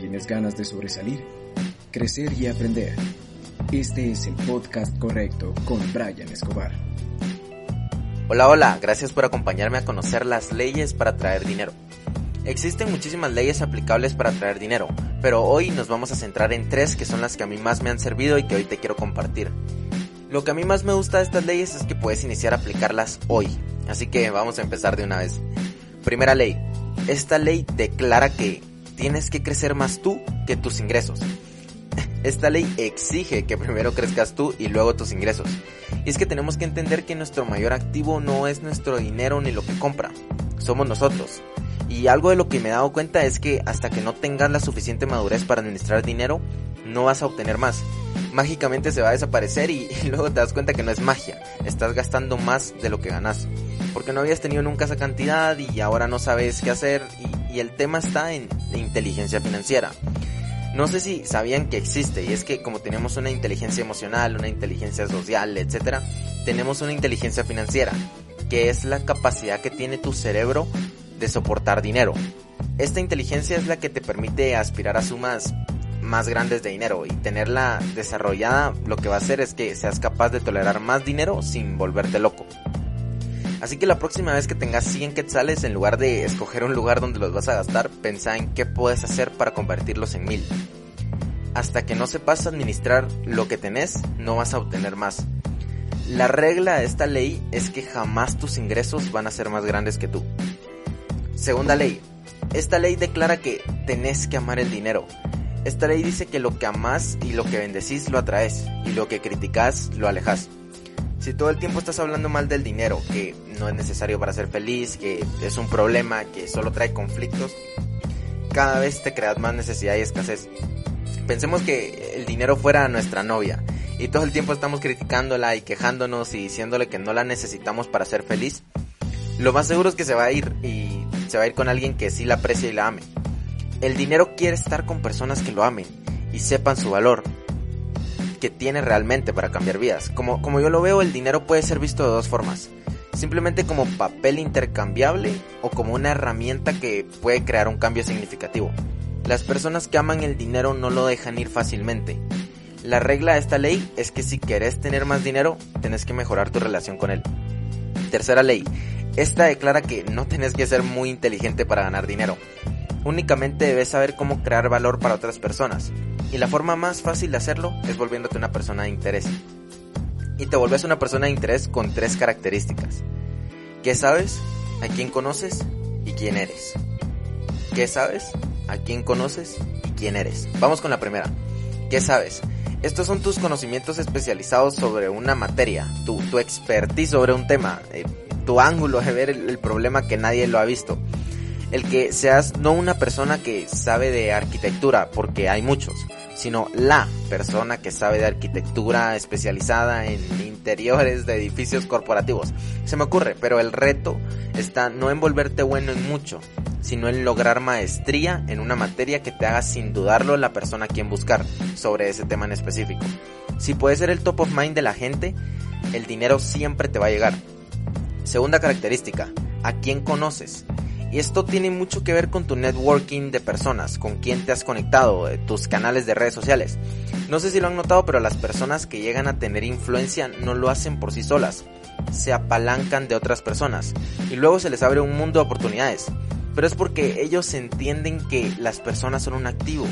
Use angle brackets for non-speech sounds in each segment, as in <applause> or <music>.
¿Tienes ganas de sobresalir? Crecer y aprender. Este es el podcast correcto con Brian Escobar. Hola, hola, gracias por acompañarme a conocer las leyes para traer dinero. Existen muchísimas leyes aplicables para traer dinero, pero hoy nos vamos a centrar en tres que son las que a mí más me han servido y que hoy te quiero compartir. Lo que a mí más me gusta de estas leyes es que puedes iniciar a aplicarlas hoy, así que vamos a empezar de una vez. Primera ley, esta ley declara que tienes que crecer más tú que tus ingresos. <laughs> Esta ley exige que primero crezcas tú y luego tus ingresos. Y es que tenemos que entender que nuestro mayor activo no es nuestro dinero ni lo que compra, somos nosotros. Y algo de lo que me he dado cuenta es que hasta que no tengas la suficiente madurez para administrar dinero, no vas a obtener más. Mágicamente se va a desaparecer y, <laughs> luego te das cuenta que no es magia, estás gastando más de lo que ganas. Porque no habías tenido nunca esa cantidad y ahora no sabes qué hacer y, y el tema está en inteligencia financiera. No sé si sabían que existe y es que como tenemos una inteligencia emocional, una inteligencia social, etc., tenemos una inteligencia financiera, que es la capacidad que tiene tu cerebro de soportar dinero. Esta inteligencia es la que te permite aspirar a sumas más grandes de dinero y tenerla desarrollada lo que va a hacer es que seas capaz de tolerar más dinero sin volverte loco. Así que la próxima vez que tengas 100 quetzales, en lugar de escoger un lugar donde los vas a gastar, pensá en qué puedes hacer para convertirlos en 1000. Hasta que no sepas administrar lo que tenés, no vas a obtener más. La regla de esta ley es que jamás tus ingresos van a ser más grandes que tú. Segunda ley. Esta ley declara que tenés que amar el dinero. Esta ley dice que lo que amás y lo que bendecís lo atraes y lo que criticás lo alejas. Si todo el tiempo estás hablando mal del dinero, que no es necesario para ser feliz, que es un problema, que solo trae conflictos, cada vez te creas más necesidad y escasez. Pensemos que el dinero fuera nuestra novia y todo el tiempo estamos criticándola y quejándonos y diciéndole que no la necesitamos para ser feliz. Lo más seguro es que se va a ir y se va a ir con alguien que sí la aprecia y la ame. El dinero quiere estar con personas que lo amen y sepan su valor, que tiene realmente para cambiar vidas. Como, como yo lo veo, el dinero puede ser visto de dos formas. Simplemente como papel intercambiable o como una herramienta que puede crear un cambio significativo. Las personas que aman el dinero no lo dejan ir fácilmente. La regla de esta ley es que si querés tener más dinero, tenés que mejorar tu relación con él. Tercera ley. Esta declara que no tenés que ser muy inteligente para ganar dinero. Únicamente debes saber cómo crear valor para otras personas. Y la forma más fácil de hacerlo es volviéndote una persona de interés. Y te volvés una persona de interés con tres características. ¿Qué sabes? ¿A quién conoces? ¿Y quién eres? ¿Qué sabes? ¿A quién conoces? ¿Y quién eres? Vamos con la primera. ¿Qué sabes? Estos son tus conocimientos especializados sobre una materia, tu, tu expertise sobre un tema, eh, tu ángulo de ver el, el problema que nadie lo ha visto el que seas no una persona que sabe de arquitectura, porque hay muchos, sino la persona que sabe de arquitectura especializada en interiores de edificios corporativos. Se me ocurre, pero el reto está no en volverte bueno en mucho, sino en lograr maestría en una materia que te haga sin dudarlo la persona a quien buscar sobre ese tema en específico. Si puedes ser el top of mind de la gente, el dinero siempre te va a llegar. Segunda característica, ¿a quién conoces? Y esto tiene mucho que ver con tu networking de personas, con quién te has conectado, tus canales de redes sociales. No sé si lo han notado, pero las personas que llegan a tener influencia no lo hacen por sí solas. Se apalancan de otras personas y luego se les abre un mundo de oportunidades. Pero es porque ellos entienden que las personas son un activo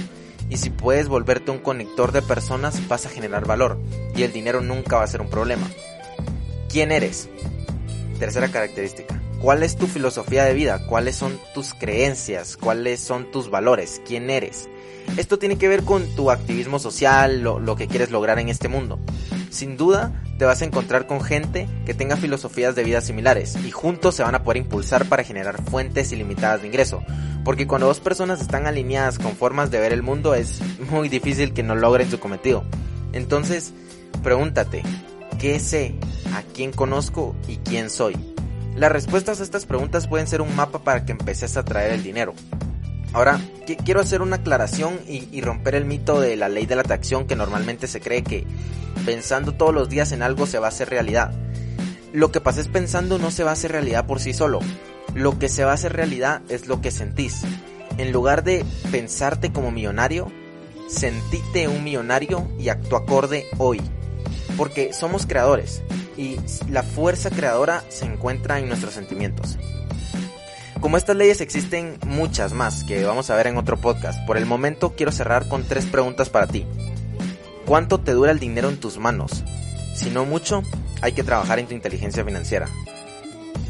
y si puedes volverte un conector de personas vas a generar valor y el dinero nunca va a ser un problema. ¿Quién eres? Tercera característica. ¿Cuál es tu filosofía de vida? ¿Cuáles son tus creencias? ¿Cuáles son tus valores? ¿Quién eres? Esto tiene que ver con tu activismo social, lo, lo, que quieres lograr en este mundo. Sin duda, te vas a encontrar con gente que tenga filosofías de vida similares y juntos se van a poder impulsar para generar fuentes ilimitadas de ingreso. Porque cuando dos personas están alineadas con formas de ver el mundo es muy difícil que no logren su cometido. Entonces, pregúntate, ¿qué sé? ¿A quién conozco? ¿Y quién soy? Las respuestas a estas preguntas pueden ser un mapa para que empeces a traer el dinero. Ahora, quiero hacer una aclaración y, romper el mito de la ley de la atracción que normalmente se cree que pensando todos los días en algo se va a hacer realidad. Lo que pases pensando no se va a hacer realidad por sí solo. Lo que se va a hacer realidad es lo que sentís. En lugar de pensarte como millonario, sentite un millonario y actúa acorde hoy. Porque somos creadores y la fuerza creadora se encuentra en nuestros sentimientos. Como estas leyes existen muchas más que vamos a ver en otro podcast, por el momento quiero cerrar con tres preguntas para ti. ¿Cuánto te dura el dinero en tus manos? Si no mucho, hay que trabajar en tu inteligencia financiera.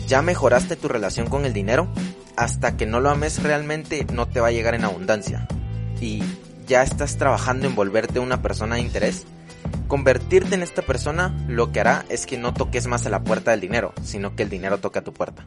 ¿Ya mejoraste tu relación con el dinero? Hasta que no lo ames realmente no te va a llegar en abundancia. ¿Y ya estás trabajando en volverte una persona de interés? Convertirte en esta persona lo que hará es que no toques más a la puerta del dinero, sino que el dinero toque a tu puerta.